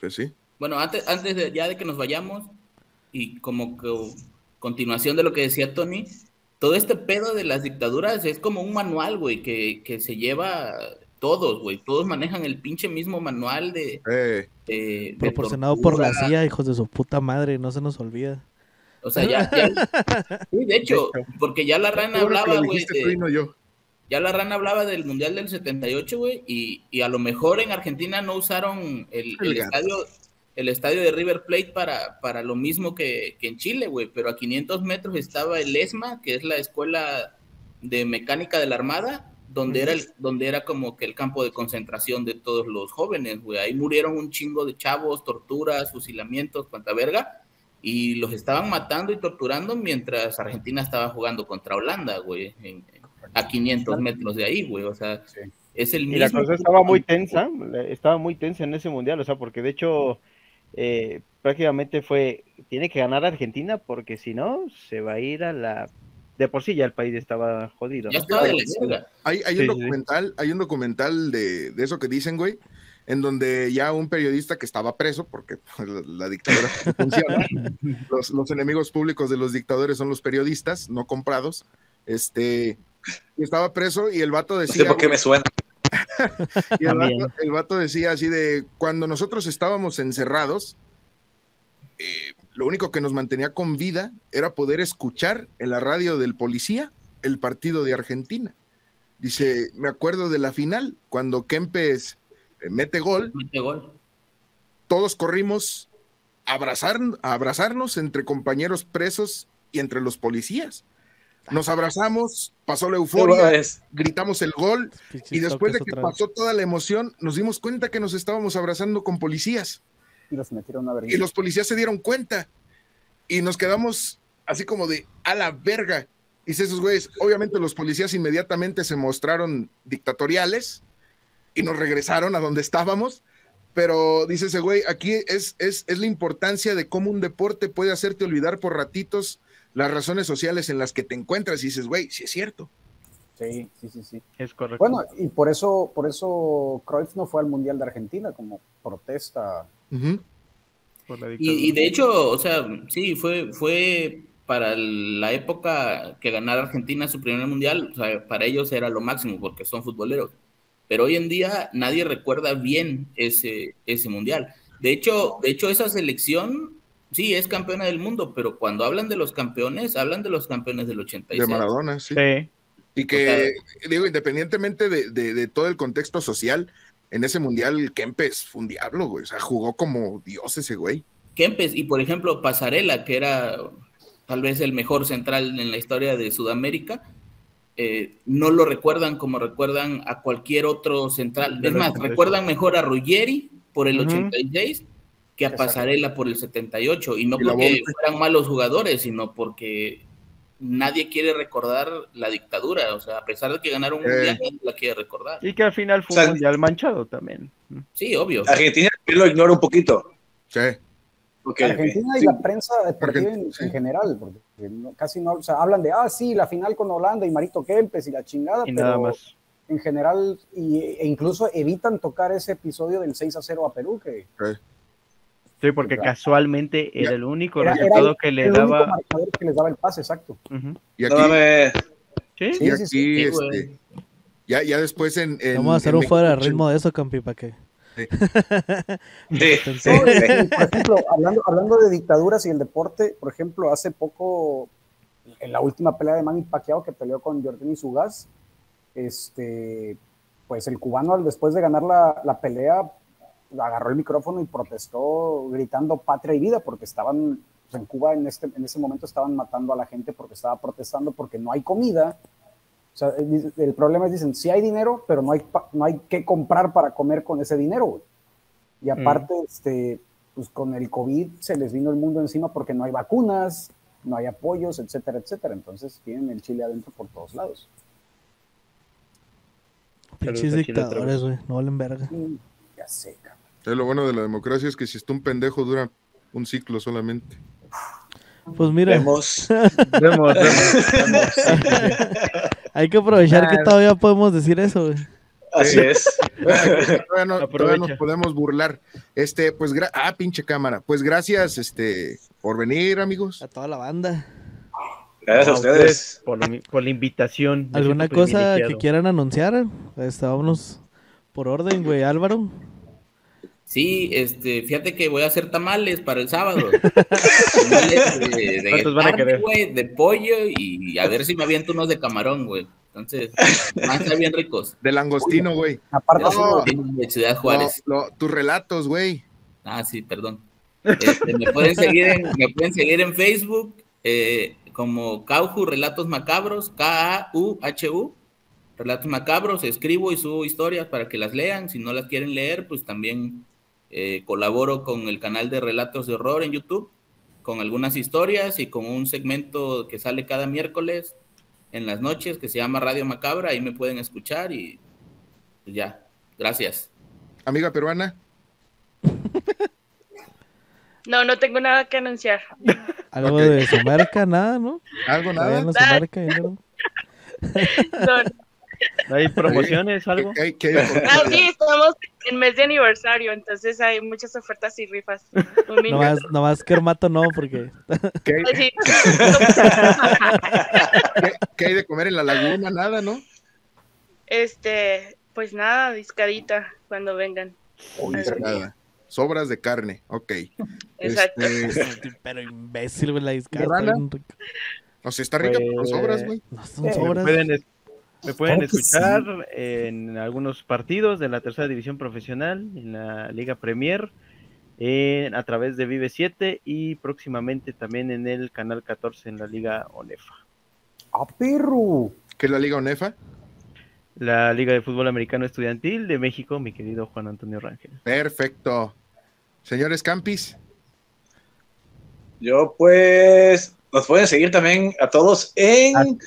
Pues sí. Bueno, antes, antes de, ya de que nos vayamos, y como que continuación de lo que decía Tony, todo este pedo de las dictaduras es como un manual, güey, que, que se lleva todos, güey. Todos manejan el pinche mismo manual de. Eh. Proporcionado por la CIA, hijos de su puta madre, no se nos olvida. O sea, ya. sí, de hecho, porque ya la rana hablaba, güey. Ya la rana hablaba del Mundial del 78, güey, y, y a lo mejor en Argentina no usaron el, el estadio el estadio de River Plate para, para lo mismo que, que en Chile, güey, pero a 500 metros estaba el ESMA, que es la escuela de mecánica de la Armada, donde era, el, donde era como que el campo de concentración de todos los jóvenes, güey. Ahí murieron un chingo de chavos, torturas, fusilamientos, cuanta verga, y los estaban matando y torturando mientras Argentina estaba jugando contra Holanda, güey, a 500 metros de ahí, güey. O sea, es el mismo. Y la cosa estaba muy tensa, estaba muy tensa en ese mundial, o sea, porque de hecho. Eh, prácticamente fue, tiene que ganar Argentina porque si no, se va a ir a la de por sí ya el país estaba jodido. hay, hay, un documental, hay un documental de, de, eso que dicen, güey, en donde ya un periodista que estaba preso, porque la, dictadura funciona, los, los, enemigos públicos de los dictadores son los periodistas, no comprados, este, estaba preso y el vato decía... No sé por qué me suena. y el vato, el vato, decía así de, cuando nosotros estábamos encerrados, eh, lo único que nos mantenía con vida era poder escuchar en la radio del policía el partido de Argentina. Dice, me acuerdo de la final, cuando Kempes eh, mete gol, todos corrimos a, abrazar, a abrazarnos entre compañeros presos y entre los policías. Nos abrazamos, pasó la euforia, gritamos el gol y después de que pasó toda la emoción, nos dimos cuenta que nos estábamos abrazando con policías. Y los policías se dieron cuenta. Y nos quedamos así como de a la verga. Y esos güeyes, obviamente los policías inmediatamente se mostraron dictatoriales y nos regresaron a donde estábamos. Pero dice ese güey, aquí es, es, es la importancia de cómo un deporte puede hacerte olvidar por ratitos las razones sociales en las que te encuentras. Y dices, güey, sí es cierto. Sí, sí, sí, sí. Es correcto. Bueno, y por eso, por eso Cruyff no fue al Mundial de Argentina como protesta y, de hecho, o sea, sí, fue, fue para la época que ganara Argentina su primer mundial, o sea, para ellos era lo máximo porque son futboleros. Pero hoy en día nadie recuerda bien ese, ese mundial. De hecho, de hecho, esa selección sí es campeona del mundo, pero cuando hablan de los campeones, hablan de los campeones del 86. De Maradona, sí. Y que, digo, independientemente de, de, todo el contexto social, en ese mundial Kempes fue un diablo, güey. O sea, jugó como Dios ese güey. Kempes y por ejemplo Pasarela, que era tal vez el mejor central en la historia de Sudamérica, eh, no lo recuerdan como recuerdan a cualquier otro central. Es más, recuerdan mejor a Ruggeri por el 86 que a Pasarela por el 78. Y no porque fueran malos jugadores, sino porque nadie quiere recordar la dictadura, o sea, a pesar de que ganaron un eh. mundial, nadie la quiere recordar. Y que al final fue un mundial manchado también. Sí, obvio. Argentina lo ignora un poquito. Sí. Ok, Argentina y la prensa deportiva en, sí. en general, porque no- casi no, o sea, hablan de, ah, sí, la final con Holanda y Marito Kempes y la chingada, Y pero nada más. en general, y, e incluso evitan tocar ese episodio del 6 a 0 a Perú, que Sí, porque casualmente era el único era, era resultado el, que le el único daba. marcador que les daba el pase, exacto. Ujú. Y aquí. Sí, y Sí, aquí sí, sí, este, ya, ya después en, en- Vamos a hacer un fuera de ritmo de eso, Campi, para que. Sí, Entonces, sí, No, sí. y, por ejemplo, hablando, hablando de dictaduras y el deporte, por ejemplo, hace poco, en la última pelea de Manny Pacquiao que peleó con Jordan Sugas, este, pues el cubano después de ganar la, la pelea agarró el micrófono y protestó gritando patria y vida porque estaban pues, en Cuba en este en ese momento estaban matando a la gente porque estaba protestando porque no hay comida. O sea, el, el problema es dicen, sí hay dinero, pero no hay no hay que comprar para comer con ese dinero. güey. Y aparte este pues con el COVID se les vino el mundo encima porque no hay vacunas, no hay apoyos, etcétera, etcétera. Entonces tienen el chile adentro por todos lados. pinches dictadores, güey. No valen verga. Mm, Ya sé, cabrón. Eh, Lo bueno de la democracia es que si está un pendejo dura un ciclo solamente. Pues mira, Vemos. Vemos, vemos, vemos. hay que aprovechar que Nah. todavía podemos decir eso, güey. Así es. Todavía, no- todavía nos podemos burlar. Este, pues, gra- ah, pinche cámara. Pues gracias, este, por venir, amigos. A toda la banda. Gracias a ustedes. Por, la- por la invitación. ¿Alguna cosa que quieran anunciar? Estábamos por orden, güey. Álvaro. Sí, este, fíjate que voy a hacer tamales para el sábado. Tamales de, de ¿Cuántos van a carne, güey, de pollo y a ver si me aviento unos de camarón, güey. Entonces, van a estar bien ricos. De langostino, güey. Aparte, de Ciudad Juárez. Lo- tus relatos, güey. Ah, sí, perdón. Este, me, pueden seguir en, me pueden seguir en Facebook eh, como Cauju Relatos Macabros, K-A-U-H-U, Relatos Macabros. Escribo y subo historias para que las lean. Si no las quieren leer, pues también eh, colaboro con el canal de Relatos de Horror en YouTube, con algunas historias y con un segmento que sale cada miércoles en las noches que se llama Radio Macabra. Ahí me pueden escuchar y pues ya. Gracias. Amiga peruana. No, no tengo nada que anunciar. Algo de su marca, nada, ¿no? ¿Algo nada? no su marca, ya no. No, ¿Hay promociones, algo? ¿Qué Ah, sí, estamos en mes de aniversario, entonces hay muchas ofertas y rifas. Un mini- Nomás, nomás que Hermato no, porque ¿Qué hay- Sí. qué- qué hay de comer en la laguna? Nada, ¿no? Este, pues nada, discadita cuando vengan. Nada. Sobras de carne, ok. Exacto. Este, pero imbécil, güey, la discada. O sea, está rica por Pues, sobras, güey. No son Eh, sobras. pueden, me pueden Claro escuchar en algunos partidos de la tercera división profesional, en la Liga Premier, en- a través de Vive 7 y próximamente también en el canal 14 en la Liga ONEFA. ¡Ah, perro! ¿Qué es la Liga ONEFA? La Liga de Fútbol Americano Estudiantil de México, mi querido Juan Antonio Rangel. Perfecto. Señores Campis, Yo, pues, nos pueden seguir también a todos en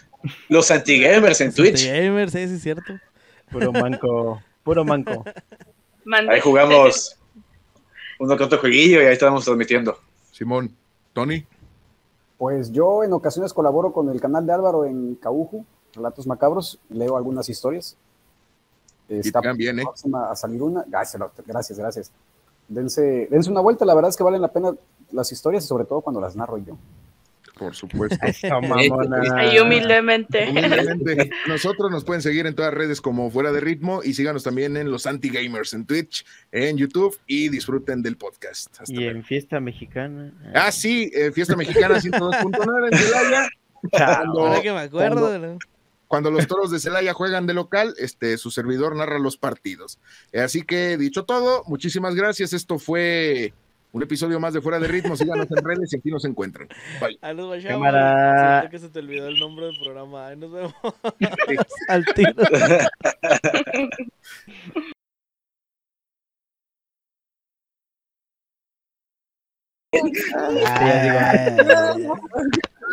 los antigamers en Twitch. Gamers, sí, sí, es cierto. Puro manco, puro manco. Ahí jugamos uno que otro jueguillo y ahí estamos transmitiendo. Simón, Tony. Pues yo en ocasiones colaboro con el canal de Álvaro en Cauju, Relatos Macabros, leo algunas historias. Está también, ¿eh? próxima a salir una. Gracias, gracias, gracias. Dense, dense una vuelta, la verdad es que valen la pena las historias y sobre todo cuando las narro yo. Por supuesto. Ahí humildemente. Humildemente, Nosotros nos pueden seguir en todas las redes como Fuera de Ritmo y síganos también en los Anti-Gamers en Twitch, en YouTube y disfruten del podcast. Hasta Y luego. en fiesta mexicana. Ah, sí, eh, Fiesta Mexicana 102.9 en Celaya. Cuando, Ahora que me acuerdo. ¿no? cuando los toros de Celaya juegan de local, este, su servidor narra los partidos. Eh, Así que, dicho todo, muchísimas gracias. Esto fue un episodio más de Fuera de Ritmo. Síganos en redes y aquí nos encuentran. Bye. Vayamos. Cámara. Siento que se te olvidó el nombre del programa. Ahí nos vemos. Al tiro.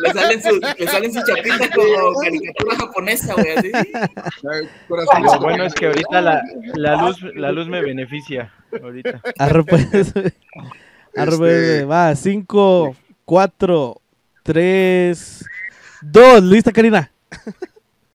Le salen sus le salen sus chapitas como caricatura japonesa, güey. Lo bueno es que ahorita la, la luz la luz me beneficia. Ahorita. Güey. Arbe, Este, va, 5, 4, 3, 2. Lista, Karina.